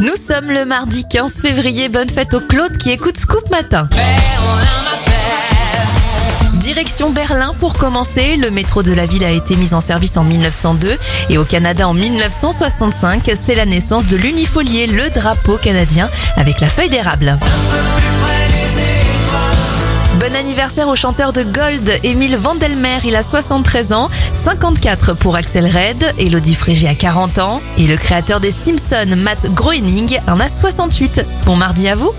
Nous sommes le mardi 15 février. Bonne fête au Claude qui écoute Scoop Matin. Direction Berlin pour commencer. Le métro de la ville a été mis en service en 1902 et au Canada en 1965. C'est la naissance de l'unifolier, le drapeau canadien avec la feuille d'érable. Anniversaire au chanteur de Gold, Émile Vandelmer, il a 73 ans, 54 pour Axel Red, Elodie Frégé a 40 ans, et le créateur des Simpsons, Matt Groening, en a 68. Bon mardi à vous